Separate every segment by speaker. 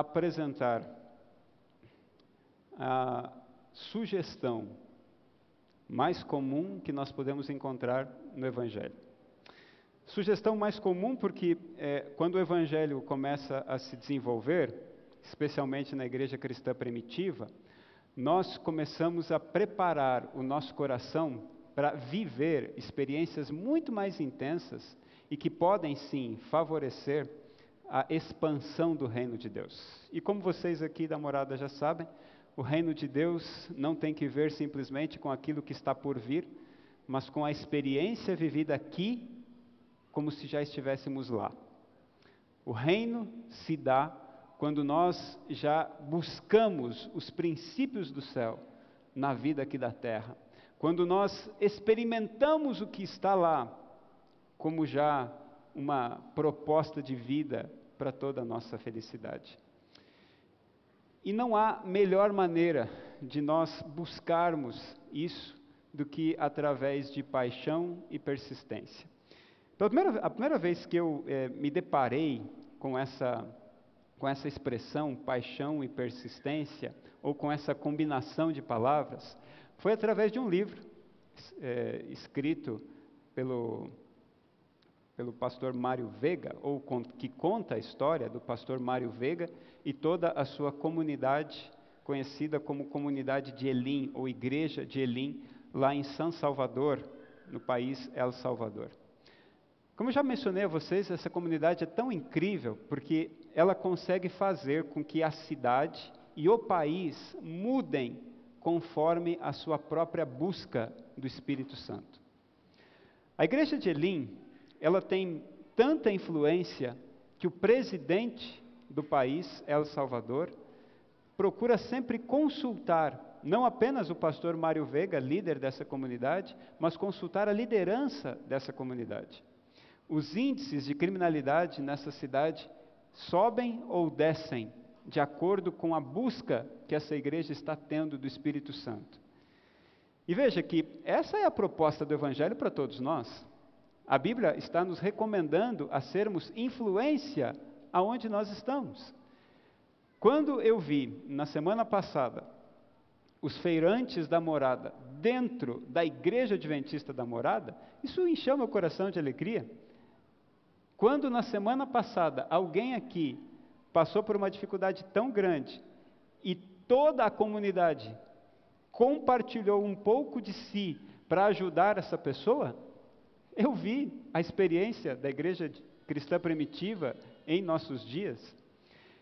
Speaker 1: apresentar a sugestão mais comum que nós podemos encontrar no Evangelho. Sugestão mais comum porque é, quando o Evangelho começa a se desenvolver, especialmente na igreja cristã primitiva, nós começamos a preparar o nosso coração para viver experiências muito mais intensas e que podem sim favorecer a expansão do reino de Deus. E como vocês aqui da morada já sabem, o reino de Deus não tem que ver simplesmente com aquilo que está por vir, mas com a experiência vivida aqui, como se já estivéssemos lá. O reino se dá quando nós já buscamos os princípios do céu na vida aqui da terra. Quando nós experimentamos o que está lá, como já uma proposta de vida para toda a nossa felicidade. E não há melhor maneira de nós buscarmos isso do que através de paixão e persistência. Pela primeira, a primeira vez que eu é, me deparei com essa, com essa expressão, paixão e persistência, ou com essa combinação de palavras, foi através de um livro é, escrito pelo, pelo pastor Mário Vega, ou que conta a história do pastor Mário Vega e toda a sua comunidade, conhecida como Comunidade de Elim, ou Igreja de Elim, lá em São Salvador, no país El Salvador. Como já mencionei a vocês, essa comunidade é tão incrível porque ela consegue fazer com que a cidade e o país mudem conforme a sua própria busca do Espírito Santo. A igreja de Elim, ela tem tanta influência que o presidente do país, El Salvador, procura sempre consultar não apenas o pastor Mário Vega, líder dessa comunidade, mas consultar a liderança dessa comunidade. Os índices de criminalidade nessa cidade sobem ou descem de acordo com a busca que essa igreja está tendo do Espírito Santo. E veja que essa é a proposta do Evangelho para todos nós. A Bíblia está nos recomendando a sermos influência aonde nós estamos. Quando eu vi, na semana passada, os feirantes da morada dentro da igreja adventista da morada, isso encheu meu coração de alegria. Quando na semana passada alguém aqui passou por uma dificuldade tão grande e toda a comunidade compartilhou um pouco de si para ajudar essa pessoa, eu vi a experiência da igreja cristã primitiva em nossos dias.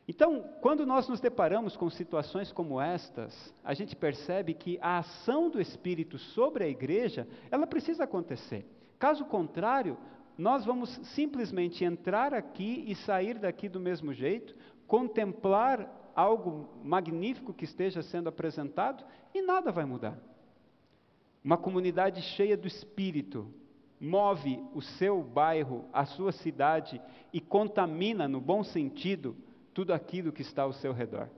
Speaker 1: Então, quando nós nos deparamos com situações como estas, a gente percebe que a ação do Espírito sobre a igreja, ela precisa acontecer. Caso contrário, nós vamos simplesmente entrar aqui e sair daqui do mesmo jeito, contemplar algo magnífico que esteja sendo apresentado e nada vai mudar. Uma comunidade cheia do Espírito, move o seu bairro, a sua cidade e contamina, no bom sentido, tudo aquilo que está ao seu redor.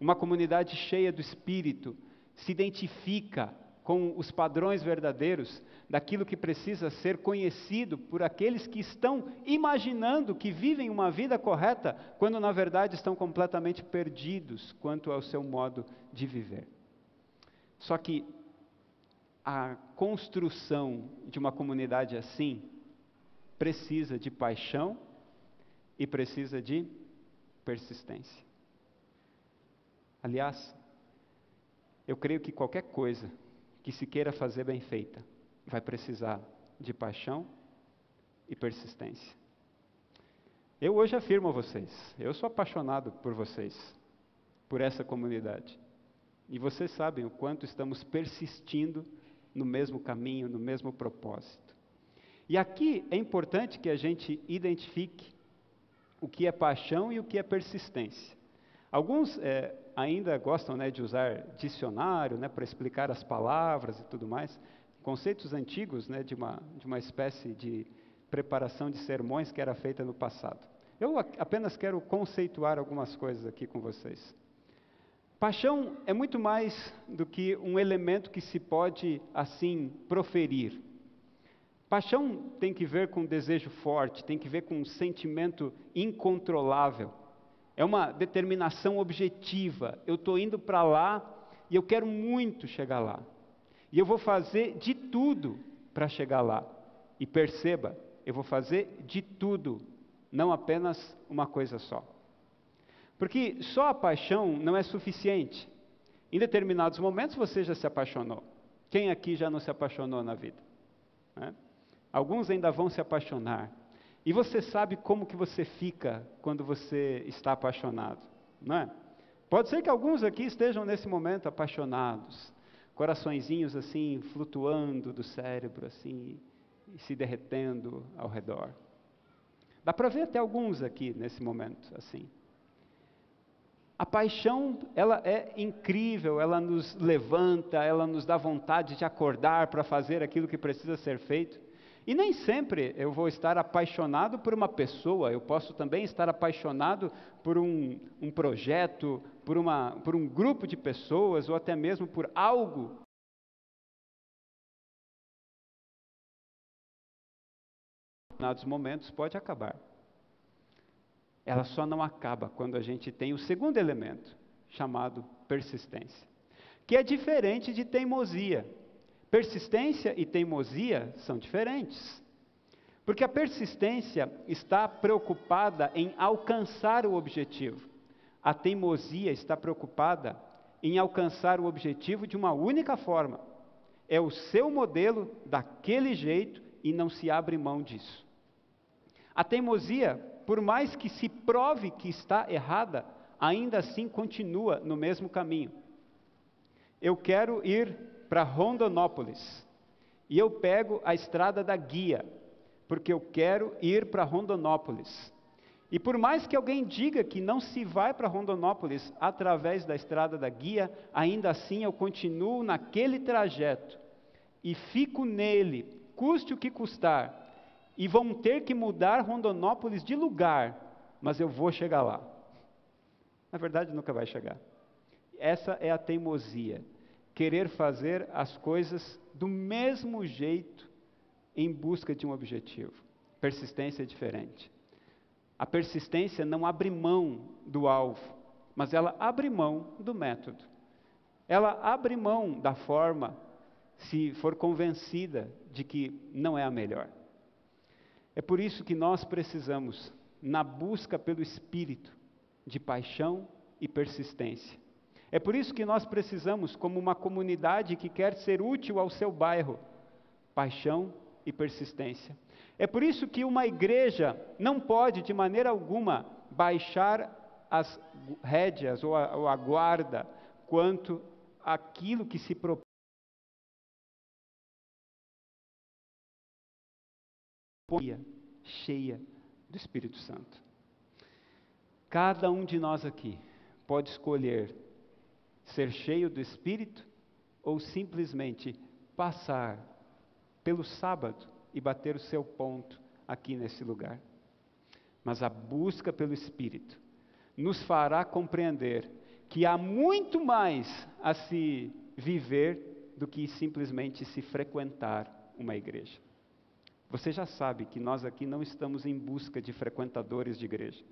Speaker 1: Uma comunidade cheia do Espírito se identifica com os padrões verdadeiros daquilo que precisa ser conhecido por aqueles que estão imaginando que vivem uma vida correta, quando na verdade estão completamente perdidos quanto ao seu modo de viver. Só que a construção de uma comunidade assim precisa de paixão e precisa de persistência. Aliás, eu creio que qualquer coisa que se queira fazer bem feita vai precisar de paixão e persistência. Eu hoje afirmo a vocês, eu sou apaixonado por vocês, por essa comunidade. E vocês sabem o quanto estamos persistindo no mesmo caminho, no mesmo propósito. E aqui é importante que a gente identifique o que é paixão e o que é persistência. Alguns é, ainda gostam né, de usar dicionário né, para explicar as palavras e tudo mais, conceitos antigos né, de, uma, de uma espécie de preparação de sermões que era feita no passado. Eu apenas quero conceituar algumas coisas aqui com vocês. Paixão é muito mais do que um elemento que se pode assim proferir. Paixão tem que ver com um desejo forte, tem que ver com um sentimento incontrolável. É uma determinação objetiva. Eu estou indo para lá e eu quero muito chegar lá. E eu vou fazer de tudo para chegar lá. E perceba, eu vou fazer de tudo, não apenas uma coisa só. Porque só a paixão não é suficiente. Em determinados momentos você já se apaixonou. Quem aqui já não se apaixonou na vida? Né? Alguns ainda vão se apaixonar. E você sabe como que você fica quando você está apaixonado, não é? Pode ser que alguns aqui estejam nesse momento apaixonados, coraçõezinhos assim flutuando do cérebro assim e se derretendo ao redor. Dá para ver até alguns aqui nesse momento assim. A paixão, ela é incrível, ela nos levanta, ela nos dá vontade de acordar para fazer aquilo que precisa ser feito. E nem sempre eu vou estar apaixonado por uma pessoa, eu posso também estar apaixonado por um, um projeto, por, uma, por um grupo de pessoas, ou até mesmo por algo. Determinados momentos pode acabar. Ela só não acaba quando a gente tem o segundo elemento, chamado persistência, que é diferente de teimosia. Persistência e teimosia são diferentes. Porque a persistência está preocupada em alcançar o objetivo. A teimosia está preocupada em alcançar o objetivo de uma única forma. É o seu modelo daquele jeito e não se abre mão disso. A teimosia por mais que se prove que está errada, ainda assim continua no mesmo caminho. Eu quero ir para Rondonópolis e eu pego a estrada da guia, porque eu quero ir para Rondonópolis. E por mais que alguém diga que não se vai para Rondonópolis através da estrada da guia, ainda assim eu continuo naquele trajeto e fico nele, custe o que custar, e vão ter que mudar Rondonópolis de lugar, mas eu vou chegar lá. Na verdade, nunca vai chegar. Essa é a teimosia, querer fazer as coisas do mesmo jeito em busca de um objetivo. Persistência é diferente. A persistência não abre mão do alvo, mas ela abre mão do método. Ela abre mão da forma, se for convencida de que não é a melhor. É por isso que nós precisamos, na busca pelo Espírito, de paixão e persistência. É por isso que nós precisamos, como uma comunidade que quer ser útil ao seu bairro, paixão e persistência. É por isso que uma igreja não pode, de maneira alguma, baixar as rédeas ou a, ou a guarda quanto aquilo que se propõe. Cheia do Espírito Santo. Cada um de nós aqui pode escolher ser cheio do Espírito ou simplesmente passar pelo sábado e bater o seu ponto aqui nesse lugar. Mas a busca pelo Espírito nos fará compreender que há muito mais a se viver do que simplesmente se frequentar uma igreja. Você já sabe que nós aqui não estamos em busca de frequentadores de igreja.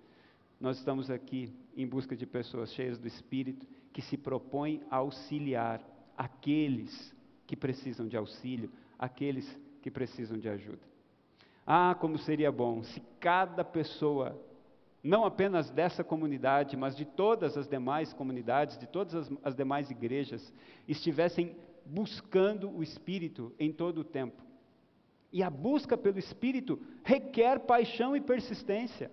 Speaker 1: Nós estamos aqui em busca de pessoas cheias do Espírito que se propõem a auxiliar aqueles que precisam de auxílio, aqueles que precisam de ajuda. Ah, como seria bom se cada pessoa, não apenas dessa comunidade, mas de todas as demais comunidades, de todas as, as demais igrejas, estivessem buscando o Espírito em todo o tempo e a busca pelo Espírito requer paixão e persistência.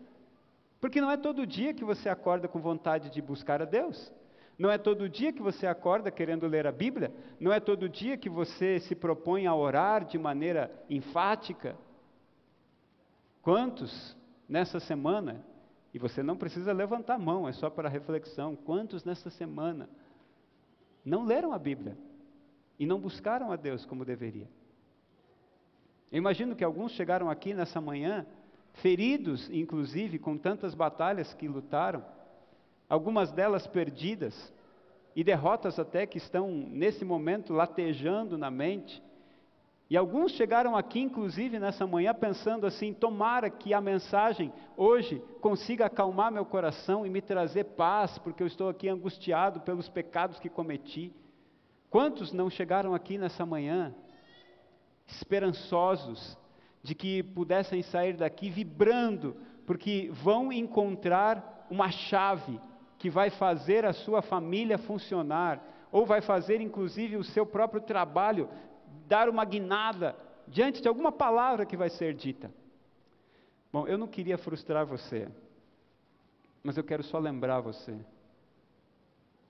Speaker 1: Porque não é todo dia que você acorda com vontade de buscar a Deus. Não é todo dia que você acorda querendo ler a Bíblia. Não é todo dia que você se propõe a orar de maneira enfática. Quantos nessa semana, e você não precisa levantar a mão, é só para reflexão, quantos nessa semana não leram a Bíblia e não buscaram a Deus como deveria? Eu imagino que alguns chegaram aqui nessa manhã, feridos, inclusive, com tantas batalhas que lutaram, algumas delas perdidas, e derrotas até que estão, nesse momento, latejando na mente, E alguns chegaram aqui, inclusive, nessa manhã, pensando assim: tomara que a mensagem hoje consiga acalmar meu coração e me trazer paz, porque eu estou aqui angustiado pelos pecados que cometi. Quantos não chegaram aqui nessa manhã, esperançosos, de que pudessem sair daqui vibrando, porque vão encontrar uma chave que vai fazer a sua família funcionar, ou vai fazer inclusive o seu próprio trabalho dar uma guinada diante de alguma palavra que vai ser dita. Bom, eu não queria frustrar você, mas eu quero só lembrar você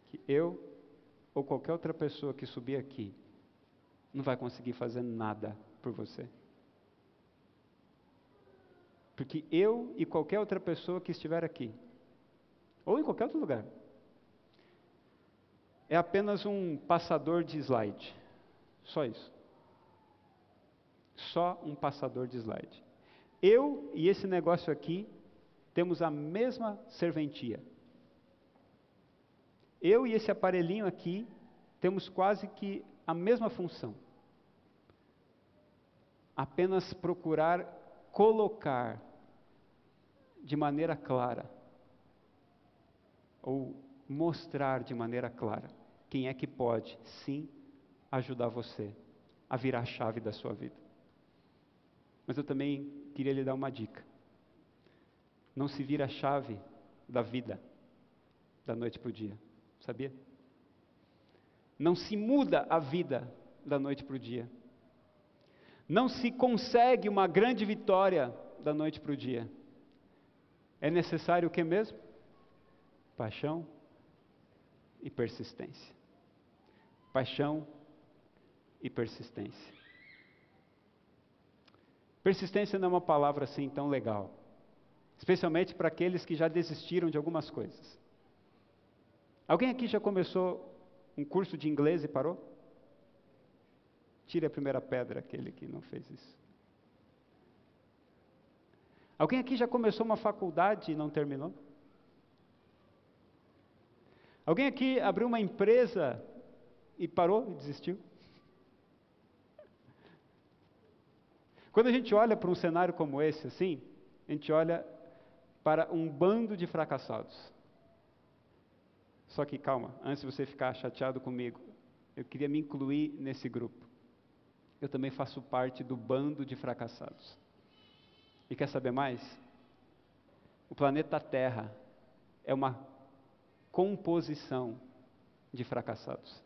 Speaker 1: que eu ou qualquer outra pessoa que subir aqui não vai conseguir fazer nada por você. Porque eu e qualquer outra pessoa que estiver aqui, ou em qualquer outro lugar, é apenas um passador de slide. Só isso só um passador de slide. Eu e esse negócio aqui temos a mesma serventia. Eu e esse aparelhinho aqui temos quase que a mesma função. Apenas procurar colocar de maneira clara, ou mostrar de maneira clara, quem é que pode, sim, ajudar você a virar a chave da sua vida. Mas eu também queria lhe dar uma dica. Não se vira a chave da vida da noite para o dia, sabia? Não se muda a vida da noite para o dia. Não se consegue uma grande vitória da noite para o dia. É necessário o que mesmo? Paixão e persistência. Paixão e persistência. Persistência não é uma palavra assim tão legal, especialmente para aqueles que já desistiram de algumas coisas. Alguém aqui já começou um curso de inglês e parou? Tire a primeira pedra, aquele que não fez isso. Alguém aqui já começou uma faculdade e não terminou? Alguém aqui abriu uma empresa e parou e desistiu? Quando a gente olha para um cenário como esse, assim, a gente olha para um bando de fracassados. Só que calma, antes de você ficar chateado comigo, eu queria me incluir nesse grupo. Eu também faço parte do bando de fracassados. E quer saber mais? O planeta Terra é uma composição de fracassados.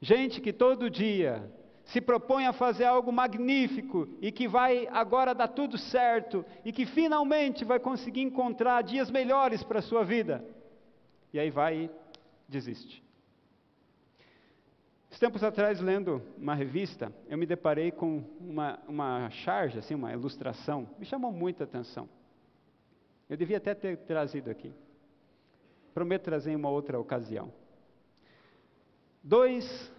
Speaker 1: Gente que todo dia se propõe a fazer algo magnífico e que vai agora dar tudo certo e que finalmente vai conseguir encontrar dias melhores para a sua vida. E aí vai e desiste. Uns tempos atrás, lendo uma revista, eu me deparei com uma, uma charge, assim, uma ilustração, me chamou muita atenção. Eu devia até ter trazido aqui. Prometo trazer em uma outra ocasião. Dois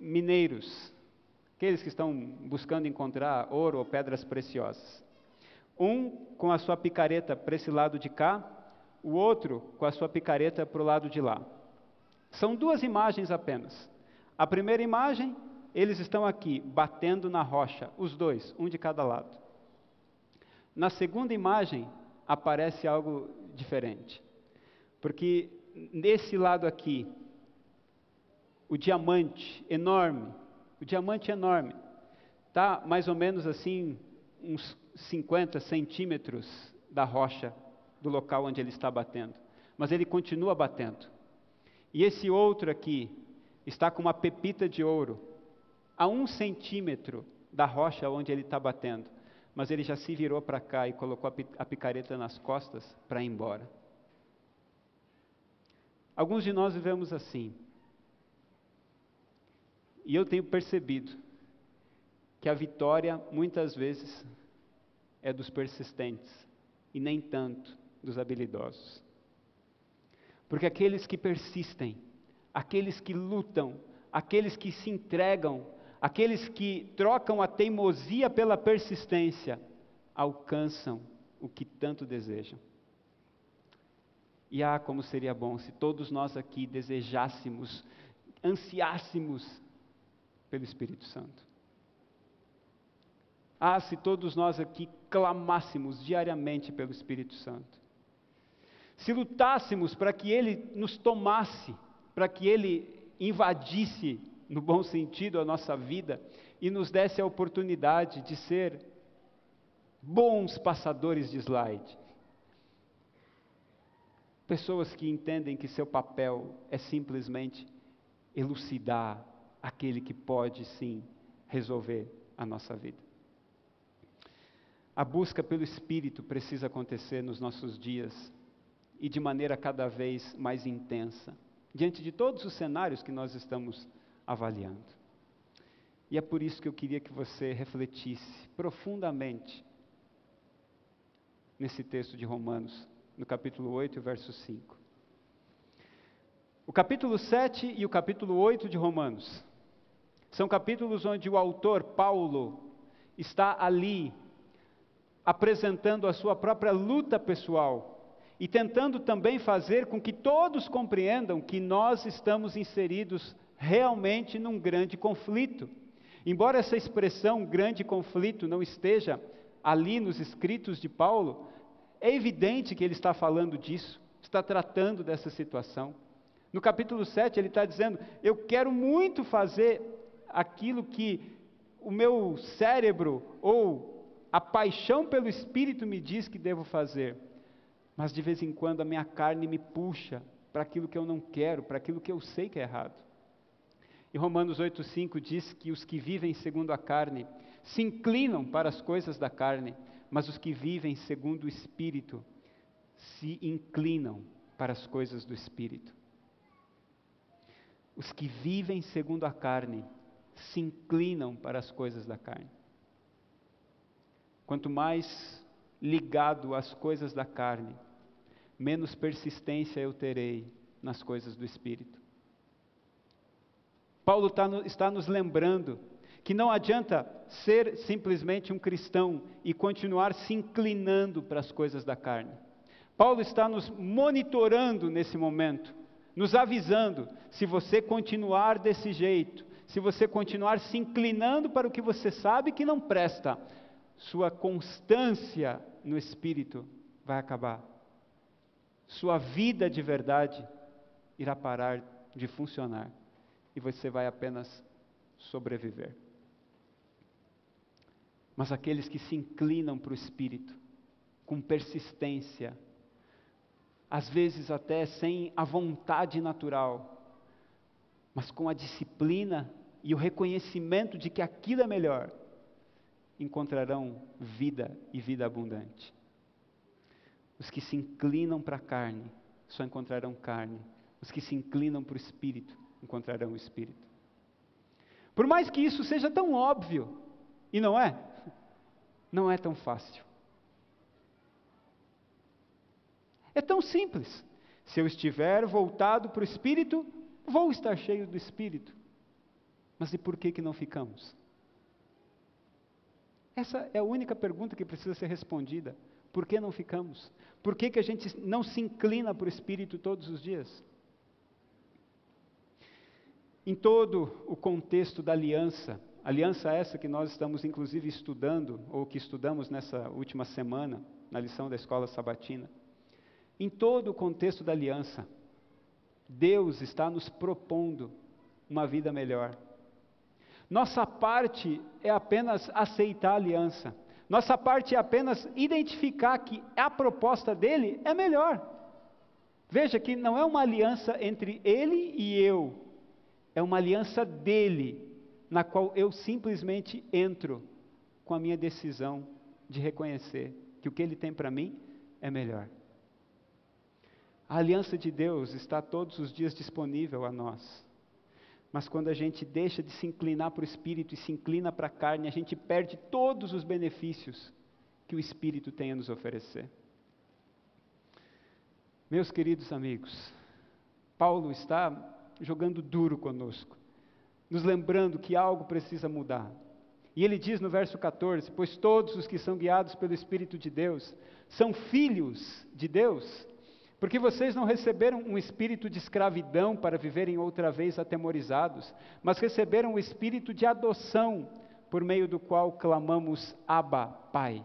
Speaker 1: mineiros aqueles que estão buscando encontrar ouro ou pedras preciosas. Um com a sua picareta para esse lado de cá, o outro com a sua picareta para o lado de lá. São duas imagens apenas. A primeira imagem, eles estão aqui, batendo na rocha, os dois, um de cada lado. Na segunda imagem, aparece algo diferente. Porque nesse lado aqui, o diamante enorme, o diamante enorme. Está mais ou menos assim, uns 50 centímetros da rocha, do local onde ele está batendo. Mas ele continua batendo. E esse outro aqui está com uma pepita de ouro a um centímetro da rocha onde ele está batendo. Mas ele já se virou para cá e colocou a picareta nas costas para ir embora. Alguns de nós vivemos assim. E eu tenho percebido que a vitória muitas vezes é dos persistentes e nem tanto dos habilidosos. Porque aqueles que persistem, aqueles que lutam, aqueles que se entregam, aqueles que trocam a teimosia pela persistência, alcançam o que tanto desejam. E ah, como seria bom se todos nós aqui desejássemos, ansiássemos pelo Espírito Santo. Ah, se todos nós aqui clamássemos diariamente pelo Espírito Santo. Se lutássemos para que Ele nos tomasse, para que Ele invadisse, no bom sentido, a nossa vida e nos desse a oportunidade de ser bons passadores de slide. Pessoas que entendem que seu papel é simplesmente elucidar aquele que pode sim resolver a nossa vida. A busca pelo Espírito precisa acontecer nos nossos dias e de maneira cada vez mais intensa, diante de todos os cenários que nós estamos avaliando. E é por isso que eu queria que você refletisse profundamente nesse texto de Romanos, no capítulo 8, verso 5. O capítulo 7 e o capítulo 8 de Romanos são capítulos onde o autor, Paulo, está ali apresentando a sua própria luta pessoal e tentando também fazer com que todos compreendam que nós estamos inseridos realmente num grande conflito. Embora essa expressão grande conflito não esteja ali nos escritos de Paulo, é evidente que ele está falando disso, está tratando dessa situação. No capítulo 7, ele está dizendo: Eu quero muito fazer aquilo que o meu cérebro ou a paixão pelo Espírito me diz que devo fazer, mas de vez em quando a minha carne me puxa para aquilo que eu não quero, para aquilo que eu sei que é errado. E Romanos 8,5 diz que os que vivem segundo a carne se inclinam para as coisas da carne, mas os que vivem segundo o Espírito se inclinam para as coisas do Espírito. Os que vivem segundo a carne se inclinam para as coisas da carne. Quanto mais ligado às coisas da carne, menos persistência eu terei nas coisas do Espírito. Paulo tá no, está nos lembrando que não adianta ser simplesmente um cristão e continuar se inclinando para as coisas da carne. Paulo está nos monitorando nesse momento, nos avisando: se você continuar desse jeito, se você continuar se inclinando para o que você sabe que não presta, sua constância no espírito vai acabar. Sua vida de verdade irá parar de funcionar e você vai apenas sobreviver. Mas aqueles que se inclinam para o espírito, com persistência, às vezes até sem a vontade natural, mas com a disciplina e o reconhecimento de que aquilo é melhor, encontrarão vida e vida abundante. Os que se inclinam para a carne só encontrarão carne. Os que se inclinam para o espírito encontrarão o espírito. Por mais que isso seja tão óbvio, e não é, não é tão fácil. É tão simples. Se eu estiver voltado para o espírito, vou estar cheio do espírito. Mas e por que que não ficamos? Essa é a única pergunta que precisa ser respondida. Por que não ficamos? Por que, que a gente não se inclina para o Espírito todos os dias? Em todo o contexto da aliança, aliança essa que nós estamos inclusive estudando, ou que estudamos nessa última semana, na lição da escola sabatina, em todo o contexto da aliança, Deus está nos propondo uma vida melhor. Nossa parte é apenas aceitar a aliança. Nossa parte é apenas identificar que a proposta dele é melhor. Veja que não é uma aliança entre ele e eu, é uma aliança dele, na qual eu simplesmente entro com a minha decisão de reconhecer que o que ele tem para mim é melhor. A aliança de Deus está todos os dias disponível a nós. Mas quando a gente deixa de se inclinar para o Espírito e se inclina para a carne, a gente perde todos os benefícios que o Espírito tem a nos oferecer. Meus queridos amigos, Paulo está jogando duro conosco, nos lembrando que algo precisa mudar. E ele diz no verso 14: Pois todos os que são guiados pelo Espírito de Deus são filhos de Deus. Porque vocês não receberam um espírito de escravidão para viverem outra vez atemorizados, mas receberam o espírito de adoção, por meio do qual clamamos Abba, Pai.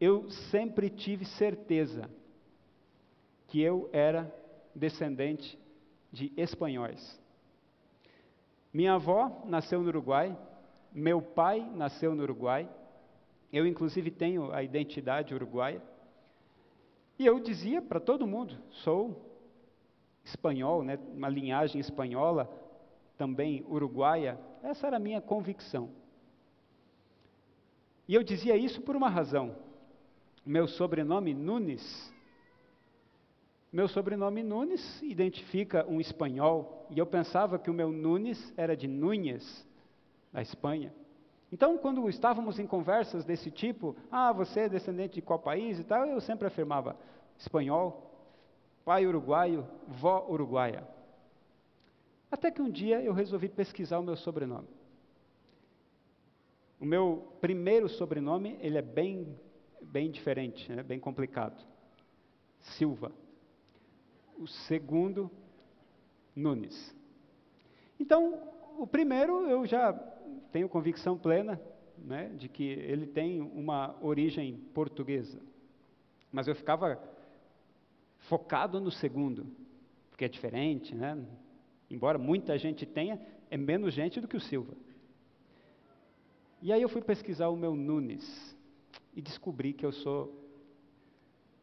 Speaker 1: Eu sempre tive certeza que eu era descendente de espanhóis. Minha avó nasceu no Uruguai, meu pai nasceu no Uruguai, eu inclusive tenho a identidade uruguaia. E eu dizia para todo mundo: sou espanhol, né, uma linhagem espanhola, também uruguaia. Essa era a minha convicção. E eu dizia isso por uma razão. Meu sobrenome Nunes meu sobrenome Nunes identifica um espanhol, e eu pensava que o meu Nunes era de Núñez, da Espanha. Então, quando estávamos em conversas desse tipo, ah, você é descendente de qual país e tal, eu sempre afirmava espanhol, pai uruguaio, vó uruguaia. Até que um dia eu resolvi pesquisar o meu sobrenome. O meu primeiro sobrenome, ele é bem, bem diferente, né, bem complicado. Silva o segundo, Nunes. Então, o primeiro eu já tenho convicção plena né, de que ele tem uma origem portuguesa. Mas eu ficava focado no segundo, porque é diferente, né? Embora muita gente tenha, é menos gente do que o Silva. E aí eu fui pesquisar o meu Nunes e descobri que eu sou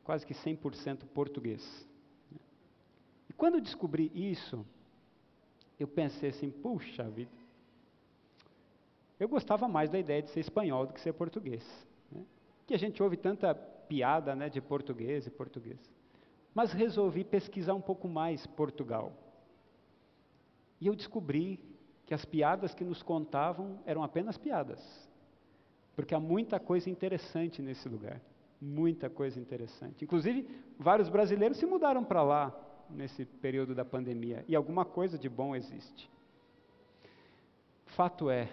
Speaker 1: quase que 100% português quando eu descobri isso, eu pensei assim, puxa vida, eu gostava mais da ideia de ser espanhol do que ser português. Né? Que a gente ouve tanta piada né, de português e português. Mas resolvi pesquisar um pouco mais Portugal. E eu descobri que as piadas que nos contavam eram apenas piadas. Porque há muita coisa interessante nesse lugar. Muita coisa interessante. Inclusive, vários brasileiros se mudaram para lá nesse período da pandemia, e alguma coisa de bom existe. Fato é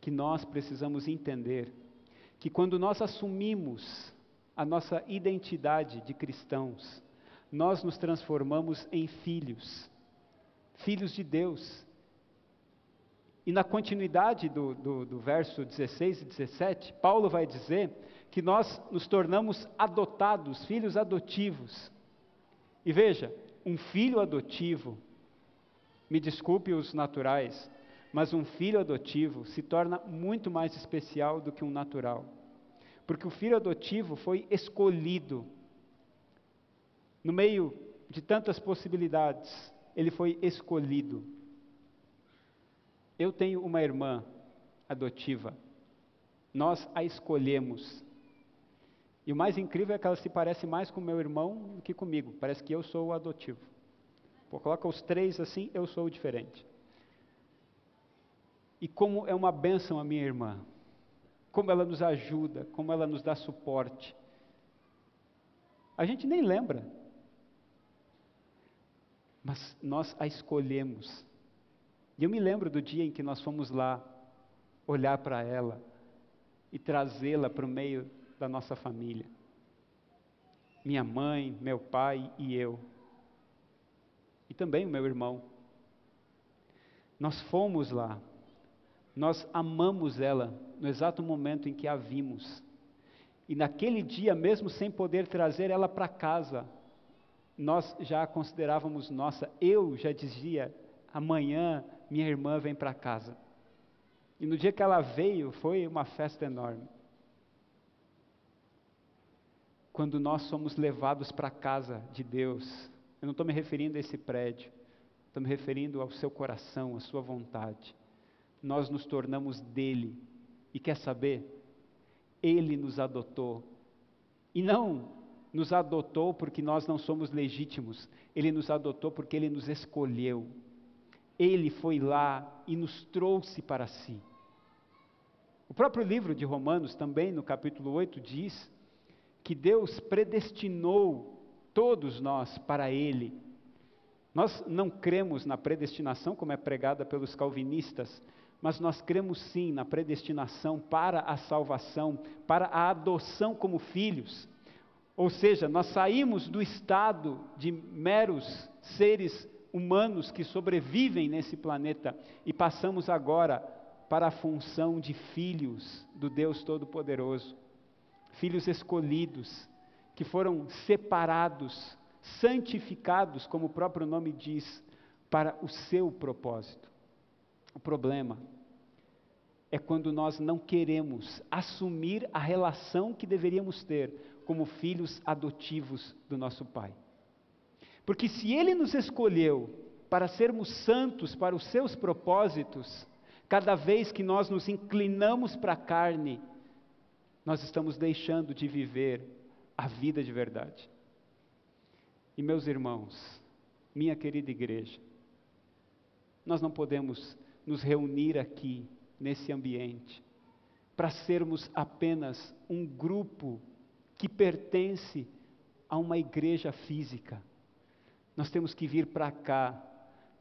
Speaker 1: que nós precisamos entender que quando nós assumimos a nossa identidade de cristãos, nós nos transformamos em filhos, filhos de Deus. E na continuidade do, do, do, verso 16 e 17, Paulo vai dizer que nós nos tornamos adotados, filhos adotivos. E veja, um filho adotivo, me desculpe os naturais, mas um filho adotivo se torna muito mais especial do que um natural. Porque o filho adotivo foi escolhido. No meio de tantas possibilidades, ele foi escolhido. Eu tenho uma irmã adotiva. Nós a escolhemos. E o mais incrível é que ela se parece mais com meu irmão do que comigo. Parece que eu sou o adotivo. Pô, coloca os três assim, eu sou o diferente. E como é uma bênção a minha irmã. Como ela nos ajuda, como ela nos dá suporte. A gente nem lembra. Mas nós a escolhemos. E eu me lembro do dia em que nós fomos lá olhar para ela e trazê-la para o meio da nossa família. Minha mãe, meu pai e eu. E também o meu irmão. Nós fomos lá. Nós amamos ela no exato momento em que a vimos. E naquele dia, mesmo sem poder trazer ela para casa, nós já a considerávamos nossa. Eu já dizia: amanhã minha irmã vem para casa. E no dia que ela veio, foi uma festa enorme. quando nós somos levados para a casa de Deus, eu não estou me referindo a esse prédio, estou me referindo ao seu coração, à sua vontade. Nós nos tornamos dele. E quer saber? Ele nos adotou. E não nos adotou porque nós não somos legítimos, ele nos adotou porque ele nos escolheu. Ele foi lá e nos trouxe para si. O próprio livro de Romanos, também no capítulo 8, diz que Deus predestinou todos nós para Ele. Nós não cremos na predestinação como é pregada pelos calvinistas, mas nós cremos sim na predestinação para a salvação, para a adoção como filhos. Ou seja, nós saímos do estado de meros seres humanos que sobrevivem nesse planeta e passamos agora para a função de filhos do Deus Todo-Poderoso, filhos escolhidos, que foram separados, santificados, como o próprio nome diz, para o seu propósito. O problema é quando nós não queremos assumir a relação que deveríamos ter como filhos adotivos do nosso Pai. Porque se Ele nos escolheu para sermos santos para os seus propósitos, cada vez que nós nos inclinamos para a carne, nós estamos deixando de viver a vida de verdade. E meus irmãos, minha querida igreja, nós não podemos nos reunir aqui, nesse ambiente, para sermos apenas um grupo que pertence a uma igreja física. Nós temos que vir para cá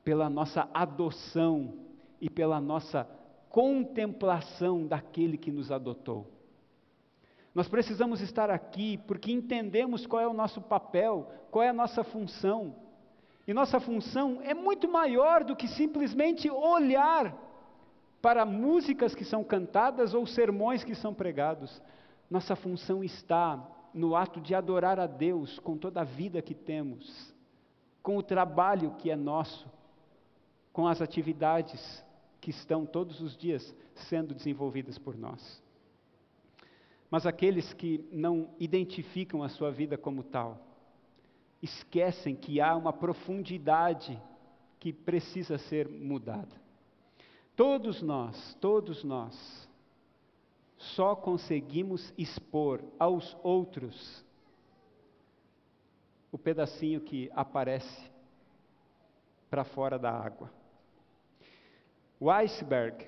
Speaker 1: pela nossa adoção e pela nossa contemplação daquele que nos adotou. Nós precisamos estar aqui porque entendemos qual é o nosso papel, qual é a nossa função. E nossa função é muito maior do que simplesmente olhar para músicas que são cantadas ou sermões que são pregados. Nossa função está no ato de adorar a Deus com toda a vida que temos, com o trabalho que é nosso, com as atividades que estão todos os dias sendo desenvolvidas por nós. Mas aqueles que não identificam a sua vida como tal, esquecem que há uma profundidade que precisa ser mudada. Todos nós, todos nós, só conseguimos expor aos outros o pedacinho que aparece para fora da água. O iceberg,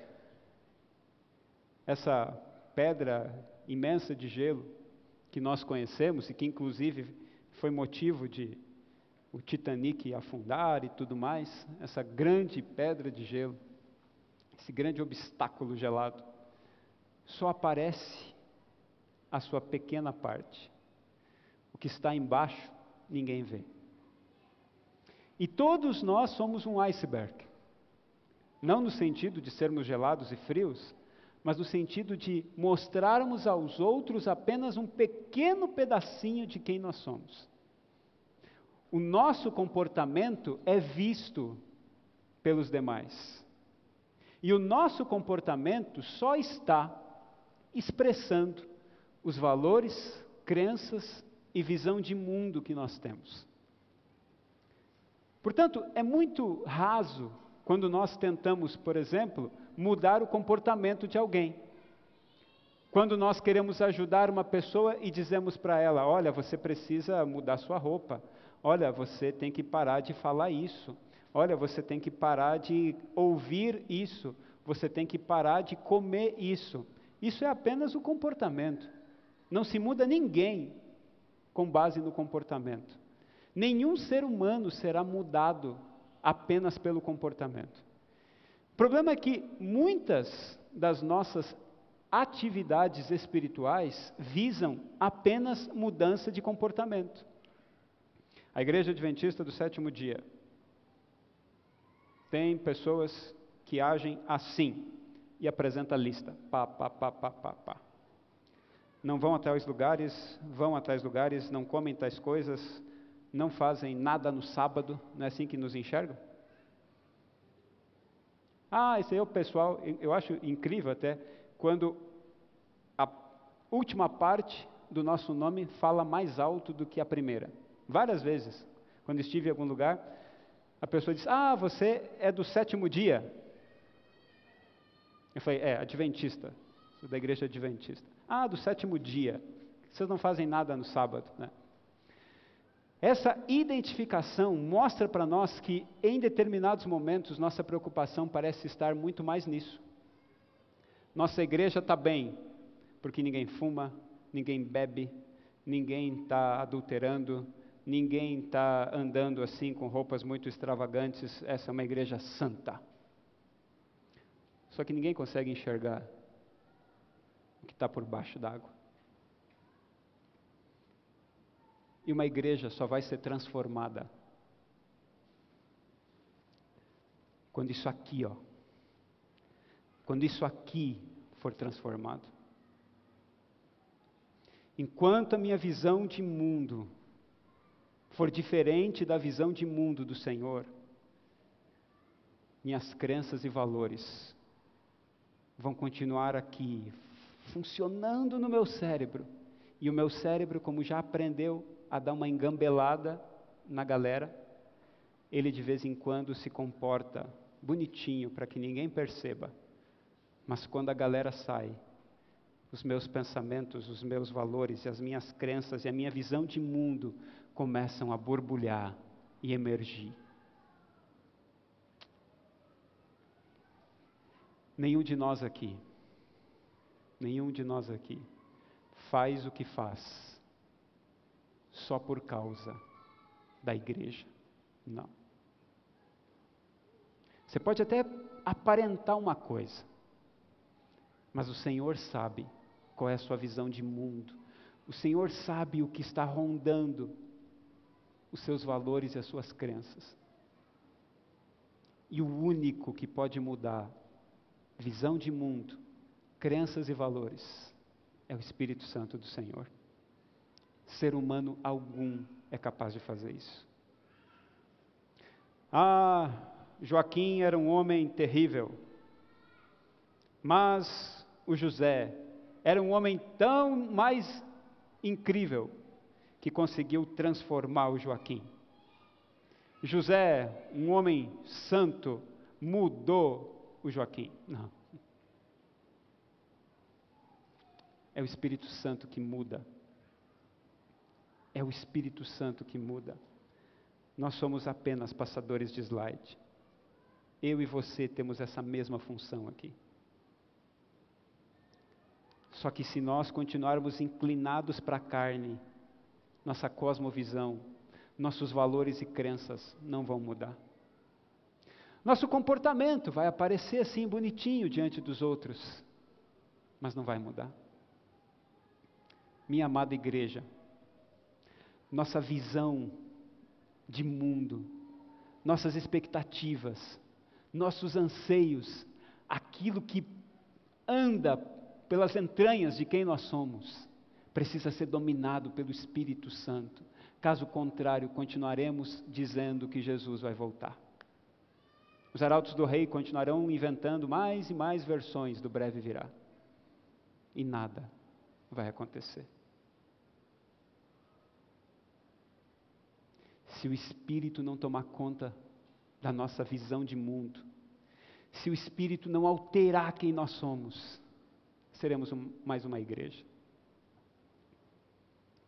Speaker 1: essa pedra imensa de gelo que nós conhecemos e que inclusive foi motivo de o Titanic afundar e tudo mais, essa grande pedra de gelo, esse grande obstáculo gelado, só aparece a sua pequena parte. O que está embaixo, ninguém vê. E todos nós somos um iceberg. Não no sentido de sermos gelados e frios, mas no sentido de mostrarmos aos outros apenas um pequeno pedacinho de quem nós somos. O nosso comportamento é visto pelos demais. E o nosso comportamento só está expressando os valores, crenças e visão de mundo que nós temos. Portanto, é muito raso quando nós tentamos, por exemplo, mudar o comportamento de alguém. Quando nós queremos ajudar uma pessoa e dizemos para ela: Olha, você precisa mudar sua roupa. Olha, você tem que parar de falar isso. Olha, você tem que parar de ouvir isso, você tem que parar de comer isso. Isso é apenas o comportamento. Não se muda ninguém com base no comportamento. Nenhum ser humano será mudado apenas pelo comportamento. O problema é que muitas das nossas atividades espirituais visam apenas mudança de comportamento. A Igreja Adventista do Sétimo Dia tem pessoas que agem assim e apresenta a lista. Pá, pá, pá, pá, pá, pá. Não vão até os lugares, vão até os lugares, não comem tais coisas, não fazem nada no sábado, não é assim que nos enxergam? Ah, esse aí é o pessoal, eu acho incrível até, quando a última parte do nosso nome fala mais alto do que a primeira. Várias vezes, quando estive em algum lugar, a pessoa diz: Ah, você é do sétimo dia. Eu falei: É, adventista, sou da igreja adventista. Ah, do sétimo dia. Vocês não fazem nada no sábado, né? Essa identificação mostra para nós que, em determinados momentos, nossa preocupação parece estar muito mais nisso. Nossa igreja está bem, porque ninguém fuma, ninguém bebe, ninguém está adulterando, ninguém está andando assim com roupas muito extravagantes, essa é uma igreja santa. Só que ninguém consegue enxergar o que está por baixo d'água. E uma igreja só vai ser transformada Quando isso aqui, ó, quando isso aqui for transformado. Enquanto a minha visão de mundo for diferente da visão de mundo do Senhor, minhas crenças e valores vão continuar aqui, funcionando no meu cérebro. E o meu cérebro, como já aprendeu a dar uma engambelada na galera, ele de vez em quando se comporta bonitinho para que ninguém perceba. Mas quando a galera sai, os meus pensamentos, os meus valores as minhas crenças e a minha visão de mundo começam a borbulhar e emergir. Nenhum de nós aqui, nenhum de nós aqui faz o que faz só por causa da igreja. Não. Você pode até aparentar uma coisa, mas o Senhor sabe qual é a sua visão de mundo. O Senhor sabe o que está rondando os seus valores e as suas crenças. E o único que pode mudar visão de mundo, crenças e valores é o Espírito Santo do Senhor. Ser humano algum é capaz de fazer isso. Ah, Joaquim era um homem terrível, mas o José era um homem tão mais incrível que conseguiu transformar o Joaquim. José, um homem santo, mudou o Joaquim. Não. É o Espírito Santo que muda. É o Espírito Santo que muda. Nós somos apenas passadores de slide. Eu e você temos essa mesma função aqui. Só que se nós continuarmos inclinados para a carne, nossa cosmovisão, nossos valores e crenças não vão mudar. Nosso comportamento vai aparecer assim bonitinho diante dos outros, mas não vai mudar. Minha amada igreja, nossa visão de mundo, nossas expectativas, nossos anseios, aquilo que anda pelas entranhas de quem nós somos, precisa ser dominado pelo Espírito Santo. Caso contrário, continuaremos dizendo que Jesus vai voltar. Os arautos do rei continuarão inventando mais e mais versões do breve virá. E nada vai acontecer. Se o Espírito não tomar conta da nossa visão de mundo, se o Espírito não alterar quem nós somos, seremos um, mais uma igreja.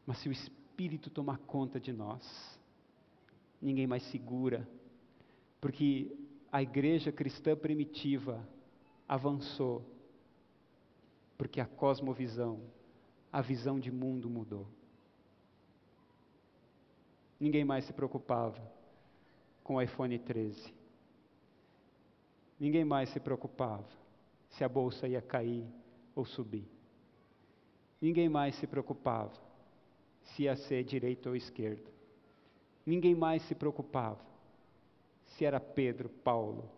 Speaker 1: Mas se o Espírito tomar conta de nós, ninguém mais segura, porque a igreja cristã primitiva avançou, porque a cosmovisão, a visão de mundo mudou. Ninguém mais se preocupava com o iPhone 13. Ninguém mais se preocupava se a bolsa ia cair ou subir. Ninguém mais se preocupava se ia ser direita ou esquerda. Ninguém mais se preocupava se era Pedro, Paulo,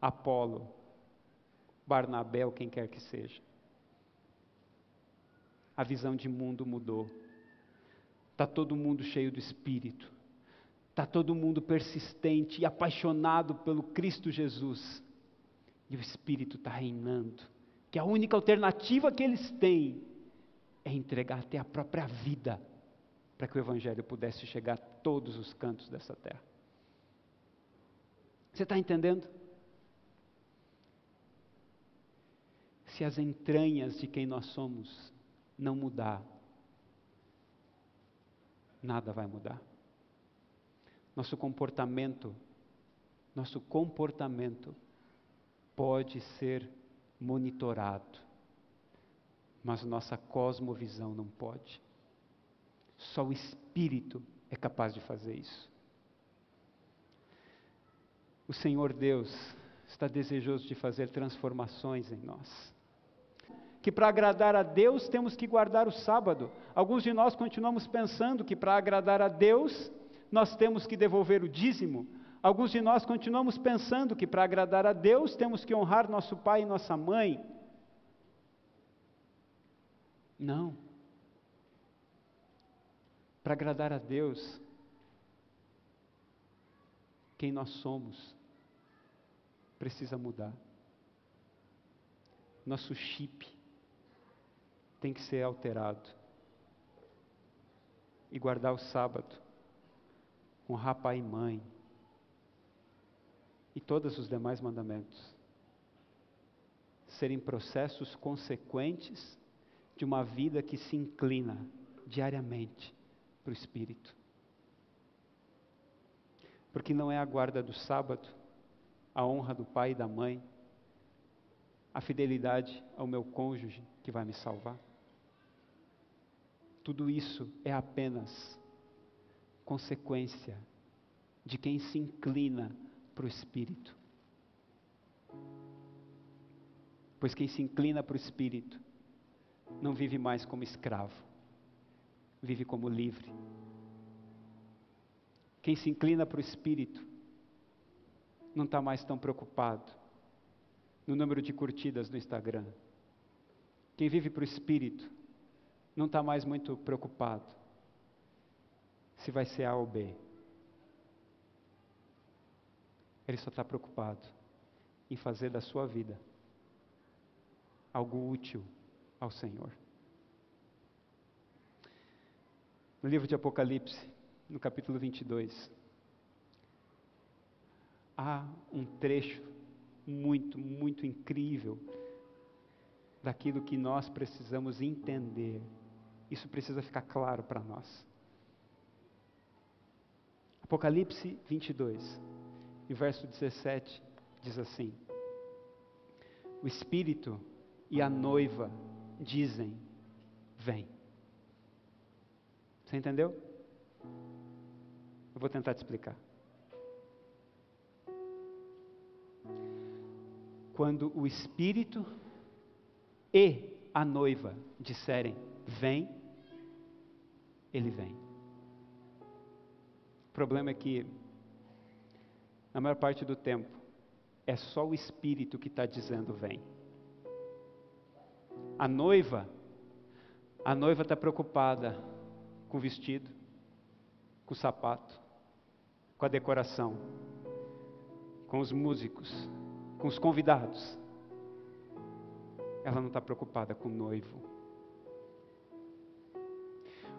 Speaker 1: Apolo, Barnabé ou quem quer que seja. A visão de mundo mudou. Está todo mundo cheio do Espírito. Está todo mundo persistente e apaixonado pelo Cristo Jesus. E o Espírito está reinando. Que a única alternativa que eles têm é entregar até a própria vida para que o Evangelho pudesse chegar a todos os cantos dessa terra. Você está entendendo? Se as entranhas de quem nós somos não mudar, nada vai mudar nosso comportamento, nosso comportamento pode ser monitorado, mas nossa cosmovisão não pode. Só o Espírito é capaz de fazer isso. O Senhor Deus está desejoso de fazer transformações em nós. Que para agradar a Deus temos que guardar o sábado. Alguns de nós continuamos pensando que para agradar a Deus nós temos que devolver o dízimo. Alguns de nós continuamos pensando que para agradar a Deus temos que honrar nosso pai e nossa mãe. Não. Para agradar a Deus, quem nós somos precisa mudar. Nosso chip tem que ser alterado. E guardar o sábado, honrar pai e mãe, e todos os demais mandamentos serem processos consequentes de uma vida que se inclina diariamente para o Espírito. Porque não é a guarda do sábado, a honra do pai e da mãe, a fidelidade ao meu cônjuge que vai me salvar. Tudo isso é apenas consequência de quem se inclina para o Espírito. Pois quem se inclina para o Espírito não vive mais como escravo, vive como livre. Quem se inclina para o Espírito não está mais tão preocupado no número de curtidas no Instagram. Quem vive para o Espírito não está mais muito preocupado se vai ser A ou B. Ele só está preocupado em fazer da sua vida algo útil ao Senhor. No livro de Apocalipse, no capítulo 22, há um trecho muito, muito incrível daquilo que nós precisamos entender. Isso precisa ficar claro para nós. Apocalipse 22, e verso 17 diz assim: O Espírito e a noiva dizem: Vem. Você entendeu? Eu vou tentar te explicar. Quando o Espírito e a noiva disserem: Vem, ele vem. O problema é que, na maior parte do tempo, é só o Espírito que está dizendo: Vem. A noiva, a noiva está preocupada com o vestido, com o sapato, com a decoração, com os músicos, com os convidados. Ela não está preocupada com o noivo.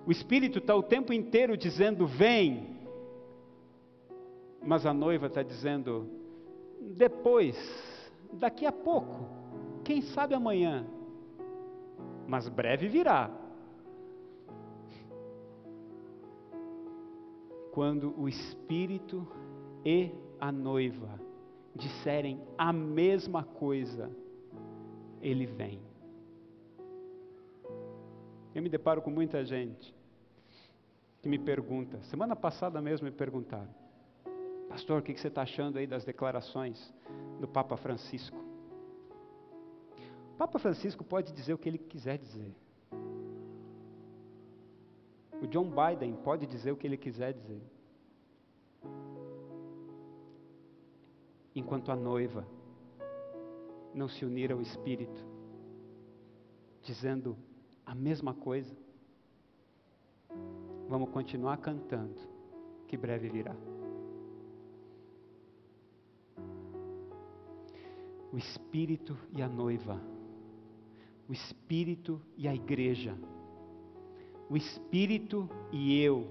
Speaker 1: O Espírito está o tempo inteiro dizendo: Vem. Mas a noiva está dizendo: Depois, daqui a pouco, quem sabe amanhã mas breve virá. Quando o Espírito e a noiva disserem a mesma coisa, ele vem. Eu me deparo com muita gente que me pergunta, semana passada mesmo me perguntaram, pastor, o que você está achando aí das declarações do Papa Francisco? Papa Francisco pode dizer o que ele quiser dizer. O John Biden pode dizer o que ele quiser dizer. Enquanto a noiva não se unir ao Espírito, dizendo a mesma coisa, vamos continuar cantando, que breve virá. O Espírito e a noiva o Espírito e a igreja, o Espírito e eu,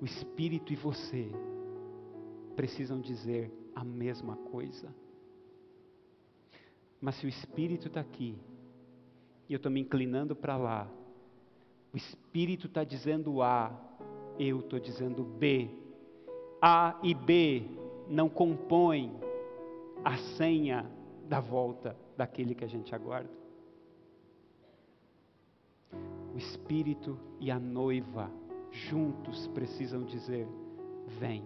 Speaker 1: o Espírito e você, precisam dizer a mesma coisa. Mas se o Espírito está aqui, e eu estou me inclinando para lá, o Espírito está dizendo A, eu estou dizendo B. A e B não compõem a senha da volta daquele que a gente aguarda o Espírito e a noiva juntos precisam dizer: Vem.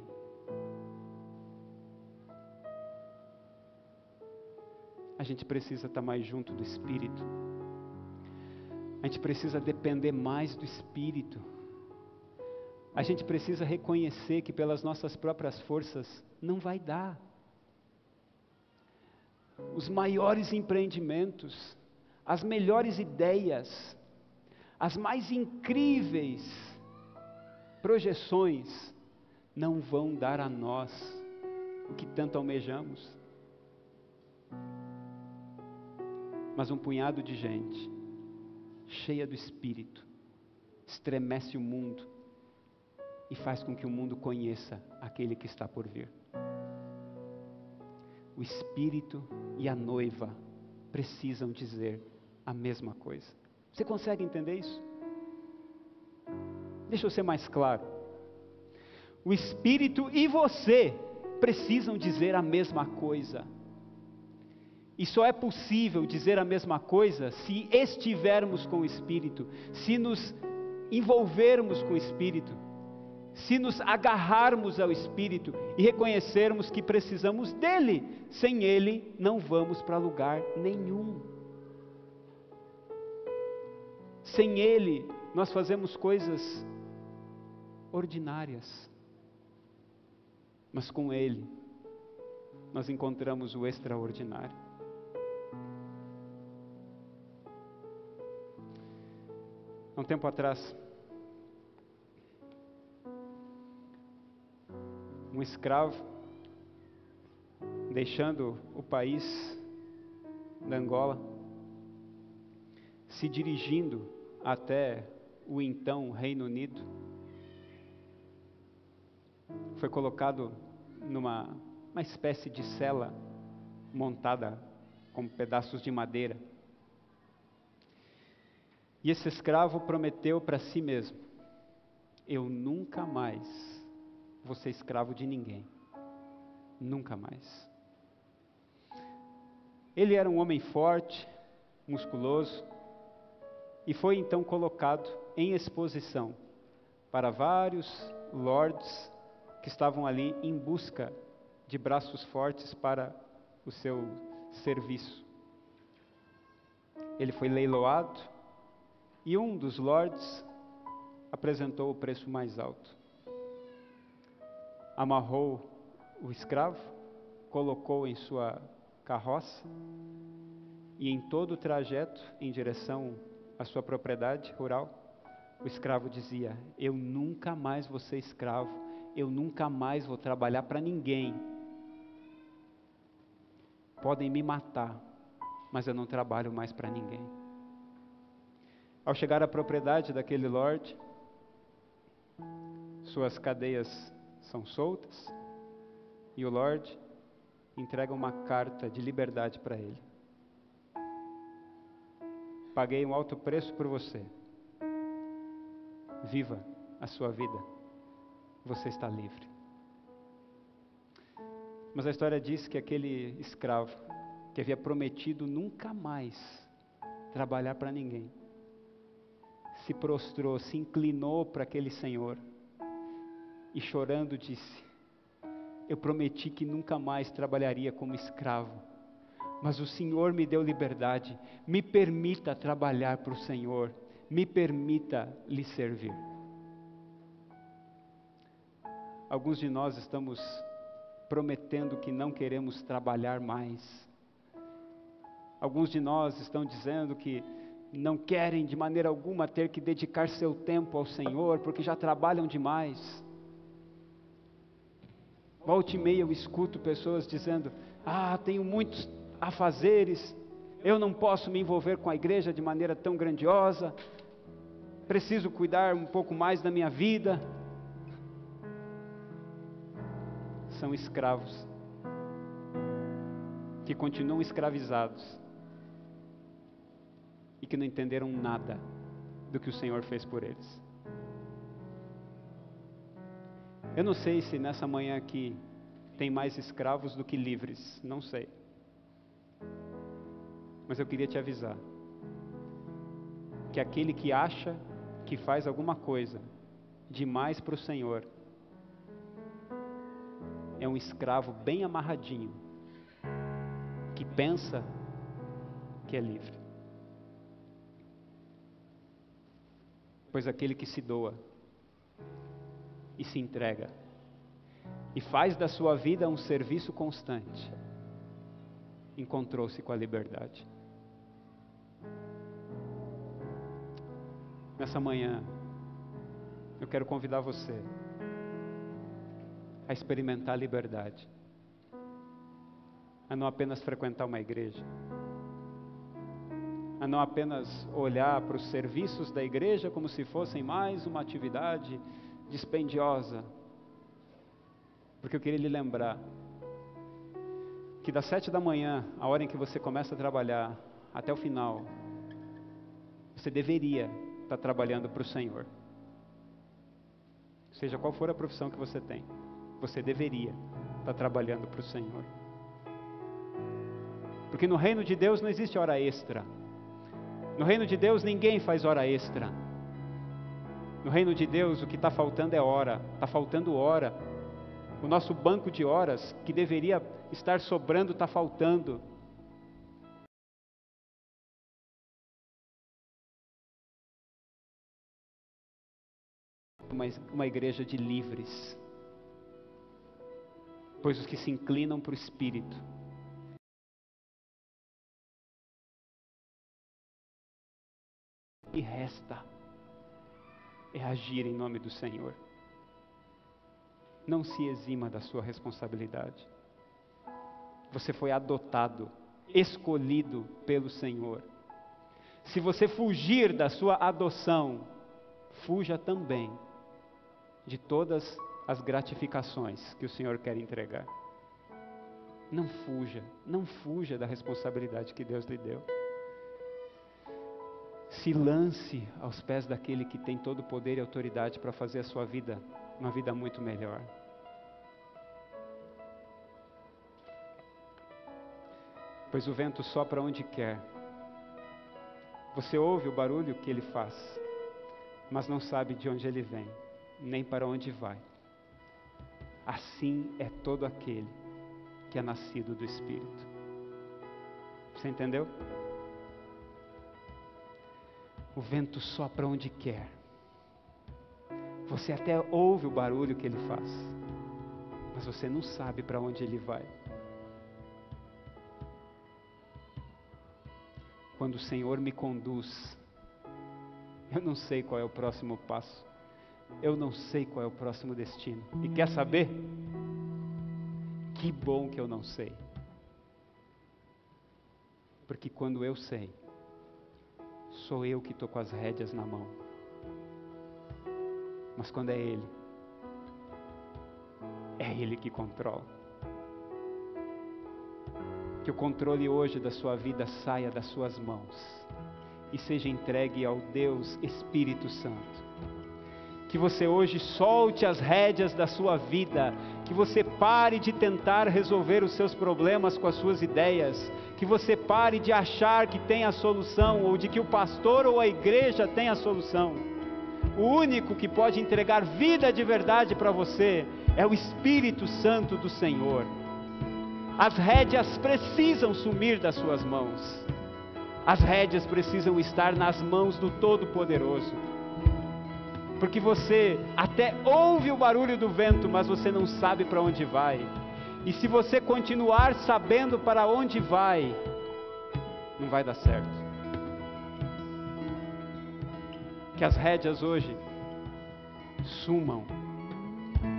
Speaker 1: A gente precisa estar mais junto do Espírito. A gente precisa depender mais do Espírito. a gente precisa reconhecer que pelas nossas próprias forças não vai dar. Os maiores empreendimentos, as melhores ideias, as mais incríveis projeções não vão dar a nós o que tanto almejamos. Mas um punhado de gente, cheia do Espírito, estremece o mundo e faz com que o mundo conheça aquele que está por vir. O Espírito e a noiva precisam dizer a mesma coisa. Você consegue entender isso? Deixa eu ser mais claro. O Espírito e você precisam dizer a mesma coisa. E só é possível dizer a mesma coisa se estivermos com o Espírito, se nos envolvermos com o Espírito, se nos agarrarmos ao Espírito e reconhecermos que precisamos dele. Sem ele, não vamos para lugar nenhum. Sem ele, nós fazemos coisas ordinárias. Mas com ele, nós encontramos o extraordinário. Há um tempo atrás, um escravo, deixando o país da Angola, se dirigindo até o então Reino Unido, foi colocado numa uma espécie de cela montada com pedaços de madeira. E esse escravo prometeu para si mesmo: Eu nunca mais vou ser escravo de ninguém. Nunca mais. Ele era um homem forte, musculoso, e foi então colocado em exposição para vários lords que estavam ali em busca de braços fortes para o seu serviço. Ele foi leiloado e um dos lords apresentou o preço mais alto. Amarrou o escravo, colocou em sua carroça e em todo o trajeto em direção à sua propriedade rural, o escravo dizia: Eu nunca mais vou ser escravo, eu nunca mais vou trabalhar para ninguém. Podem me matar, mas eu não trabalho mais para ninguém. Ao chegar à propriedade daquele lord, suas cadeias são soltas e o lord entrega uma carta de liberdade para ele. Paguei um alto preço por você. Viva a sua vida. Você está livre. Mas a história diz que aquele escravo, que havia prometido nunca mais trabalhar para ninguém, se prostrou, se inclinou para aquele senhor e chorando disse: Eu prometi que nunca mais trabalharia como escravo, mas o Senhor me deu liberdade, me permita trabalhar para o Senhor me permita lhe servir. Alguns de nós estamos prometendo que não queremos trabalhar mais. Alguns de nós estão dizendo que não querem de maneira alguma ter que dedicar seu tempo ao Senhor, porque já trabalham demais. Volte e meia eu escuto pessoas dizendo: Ah, tenho muitos afazeres, eu não posso me envolver com a igreja de maneira tão grandiosa, preciso cuidar um pouco mais da minha vida. São escravos que continuam escravizados e que não entenderam nada do que o Senhor fez por eles. Eu não sei se nessa manhã aqui tem mais escravos do que livres, não sei. Mas eu queria te avisar que aquele que acha que faz alguma coisa demais para o Senhor é um escravo bem amarradinho, que pensa que é livre. Pois aquele que se doa e se entrega. E faz da sua vida um serviço constante. Encontrou-se com a liberdade. Nessa manhã, eu quero convidar você a experimentar a liberdade, a não apenas frequentar uma igreja, a não apenas olhar para os serviços da igreja como se fossem mais uma atividade dispendiosa, porque eu queria lhe lembrar que das sete da manhã, a hora em que você começa a trabalhar, até o final, você deveria estar trabalhando para o Senhor. Seja qual for a profissão que você tem, você deveria estar trabalhando para o Senhor. Porque no reino de Deus não existe hora extra. No reino de Deus ninguém faz hora extra. No reino de Deus o que está faltando é hora, está faltando hora. O nosso banco de horas que deveria estar sobrando está faltando. Uma, uma igreja de livres. Pois os que se inclinam para o Espírito e resta é agir em nome do Senhor. Não se exima da sua responsabilidade. Você foi adotado, escolhido pelo Senhor. Se você fugir da sua adoção, fuja também de todas as gratificações que o Senhor quer entregar. Não fuja, não fuja da responsabilidade que Deus lhe deu. Se lance aos pés daquele que tem todo o poder e autoridade para fazer a sua vida uma vida muito melhor. Pois o vento sopra onde quer. Você ouve o barulho que ele faz, mas não sabe de onde ele vem nem para onde vai. Assim é todo aquele que é nascido do Espírito. Você entendeu? O vento sopra onde quer. Você até ouve o barulho que ele faz, mas você não sabe para onde ele vai. Quando o Senhor me conduz, eu não sei qual é o próximo passo eu não sei qual é o próximo destino. E quer saber? Que bom que eu não sei. Porque quando eu sei, sou eu que estou com as rédeas na mão. Mas quando é Ele, é Ele que controla. Que o controle hoje da sua vida saia das suas mãos e seja entregue ao Deus Espírito Santo que você hoje solte as rédeas da sua vida, que você pare de tentar resolver os seus problemas com as suas ideias, que você pare de achar que tem a solução ou de que o pastor ou a igreja tem a solução. O único que pode entregar vida de verdade para você é o Espírito Santo do Senhor. As rédeas precisam sumir das suas mãos. As rédeas precisam estar nas mãos do Todo-Poderoso porque você até ouve o barulho do vento, mas você não sabe para onde vai. E se você continuar sabendo para onde vai, não vai dar certo. Que as rédeas hoje sumam.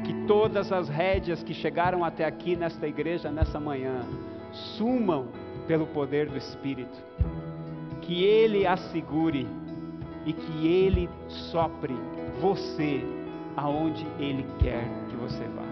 Speaker 1: Que todas as rédeas que chegaram até aqui nesta igreja nessa manhã sumam pelo poder do Espírito. Que Ele assegure e que Ele sopre você aonde Ele quer que você vá.